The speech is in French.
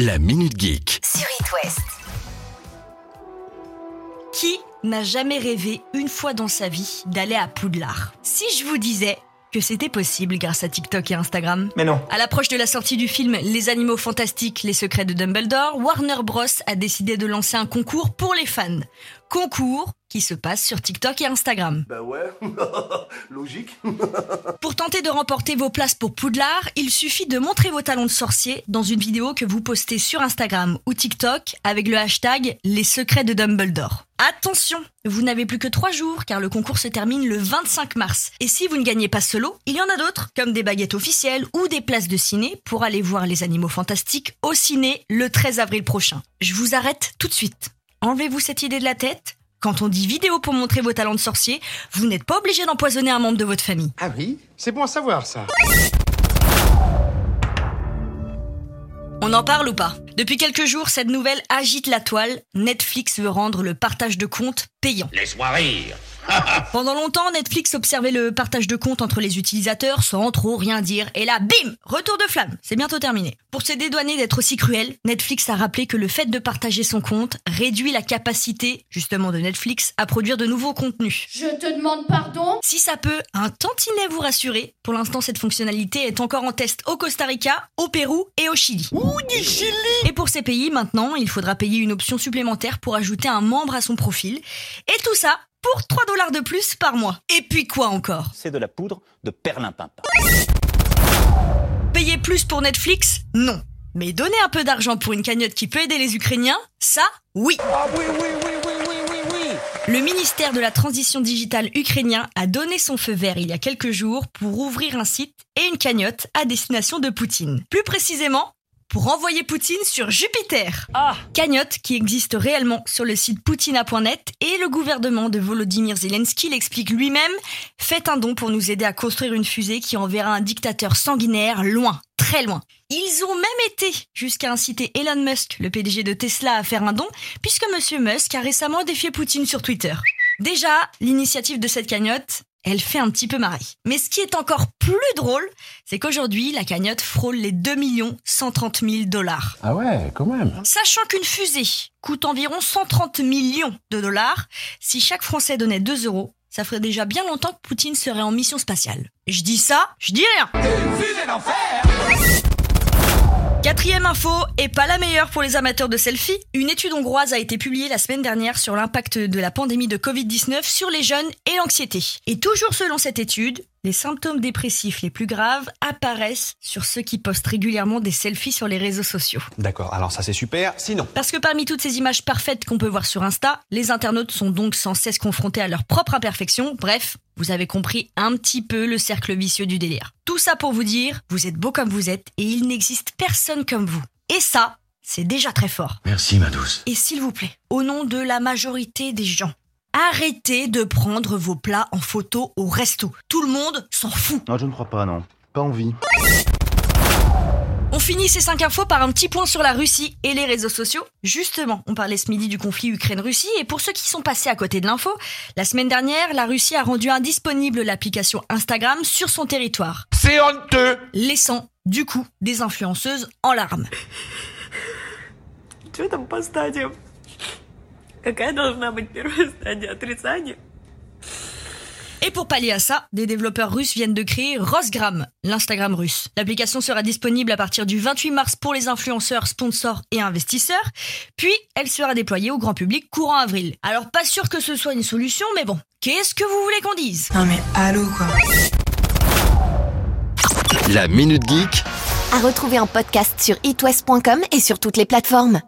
La Minute Geek. sur It West. Qui n'a jamais rêvé une fois dans sa vie d'aller à Poudlard? Si je vous disais que c'était possible grâce à TikTok et Instagram Mais non. À l'approche de la sortie du film Les animaux fantastiques, les secrets de Dumbledore, Warner Bros a décidé de lancer un concours pour les fans. Concours qui se passe sur TikTok et Instagram. Bah ouais, logique. Pour tenter de remporter vos places pour Poudlard, il suffit de montrer vos talents de sorcier dans une vidéo que vous postez sur Instagram ou TikTok avec le hashtag Les secrets de Dumbledore. Attention, vous n'avez plus que 3 jours car le concours se termine le 25 mars. Et si vous ne gagnez pas solo, il y en a d'autres, comme des baguettes officielles ou des places de ciné pour aller voir les animaux fantastiques au ciné le 13 avril prochain. Je vous arrête tout de suite. Enlevez-vous cette idée de la tête? Quand on dit vidéo pour montrer vos talents de sorcier, vous n'êtes pas obligé d'empoisonner un membre de votre famille. Ah oui? C'est bon à savoir ça. On en parle ou pas? Depuis quelques jours, cette nouvelle agite la toile. Netflix veut rendre le partage de comptes payant. Laisse-moi rire. Pendant longtemps, Netflix observait le partage de comptes entre les utilisateurs sans trop rien dire. Et là, bim Retour de flamme C'est bientôt terminé. Pour se dédouaner d'être aussi cruel, Netflix a rappelé que le fait de partager son compte réduit la capacité, justement de Netflix, à produire de nouveaux contenus. Je te demande pardon? Si ça peut un tantinet vous rassurer, pour l'instant cette fonctionnalité est encore en test au Costa Rica, au Pérou et au Chili. Et pour ces pays, maintenant, il faudra payer une option supplémentaire pour ajouter un membre à son profil. Et tout ça pour 3 dollars de plus par mois. Et puis quoi encore? C'est de la poudre de perlimpinpin. Payer plus pour Netflix? Non. Mais donner un peu d'argent pour une cagnotte qui peut aider les Ukrainiens? Ça, oui. Le ministère de la Transition digitale ukrainien a donné son feu vert il y a quelques jours pour ouvrir un site et une cagnotte à destination de Poutine. Plus précisément, pour envoyer Poutine sur Jupiter. Cagnotte qui existe réellement sur le site poutina.net et le gouvernement de Volodymyr Zelensky l'explique lui-même. Faites un don pour nous aider à construire une fusée qui enverra un dictateur sanguinaire loin, très loin. Ils ont même été jusqu'à inciter Elon Musk, le PDG de Tesla, à faire un don, puisque Monsieur Musk a récemment défié Poutine sur Twitter. Déjà, l'initiative de cette cagnotte, elle fait un petit peu marrer. Mais ce qui est encore plus drôle, c'est qu'aujourd'hui, la cagnotte frôle les 2 130 000 dollars. Ah ouais, quand même. Sachant qu'une fusée coûte environ 130 millions de dollars, si chaque Français donnait 2 euros, ça ferait déjà bien longtemps que Poutine serait en mission spatiale. Je dis ça, je dis rien. Quatrième info, et pas la meilleure pour les amateurs de selfies, une étude hongroise a été publiée la semaine dernière sur l'impact de la pandémie de Covid-19 sur les jeunes et l'anxiété. Et toujours selon cette étude, les symptômes dépressifs les plus graves apparaissent sur ceux qui postent régulièrement des selfies sur les réseaux sociaux. D'accord, alors ça c'est super. Sinon, Parce que parmi toutes ces images parfaites qu'on peut voir sur Insta, les internautes sont donc sans cesse confrontés à leur propre imperfection. Bref, vous avez compris un petit peu le cercle vicieux du délire. Tout ça pour vous dire, vous êtes beau comme vous êtes et il n'existe personne comme vous. Et ça, c'est déjà très fort. Merci, ma douce. Et s'il vous plaît, au nom de la majorité des gens, arrêtez de prendre vos plats en photo au resto. Tout le monde s'en fout. Non, je ne crois pas, non. Pas envie. On finit ces 5 infos par un petit point sur la Russie et les réseaux sociaux. Justement, on parlait ce midi du conflit Ukraine-Russie et pour ceux qui sont passés à côté de l'info, la semaine dernière, la Russie a rendu indisponible l'application Instagram sur son territoire, C'est honteux. laissant du coup des influenceuses en larmes. Какая должна быть первая стадия? Отрицание? Et pour pallier à ça, des développeurs russes viennent de créer Rosgram, l'Instagram russe. L'application sera disponible à partir du 28 mars pour les influenceurs, sponsors et investisseurs, puis elle sera déployée au grand public courant avril. Alors pas sûr que ce soit une solution, mais bon, qu'est-ce que vous voulez qu'on dise Non mais allô quoi La Minute Geek À retrouver en podcast sur itwest.com et sur toutes les plateformes.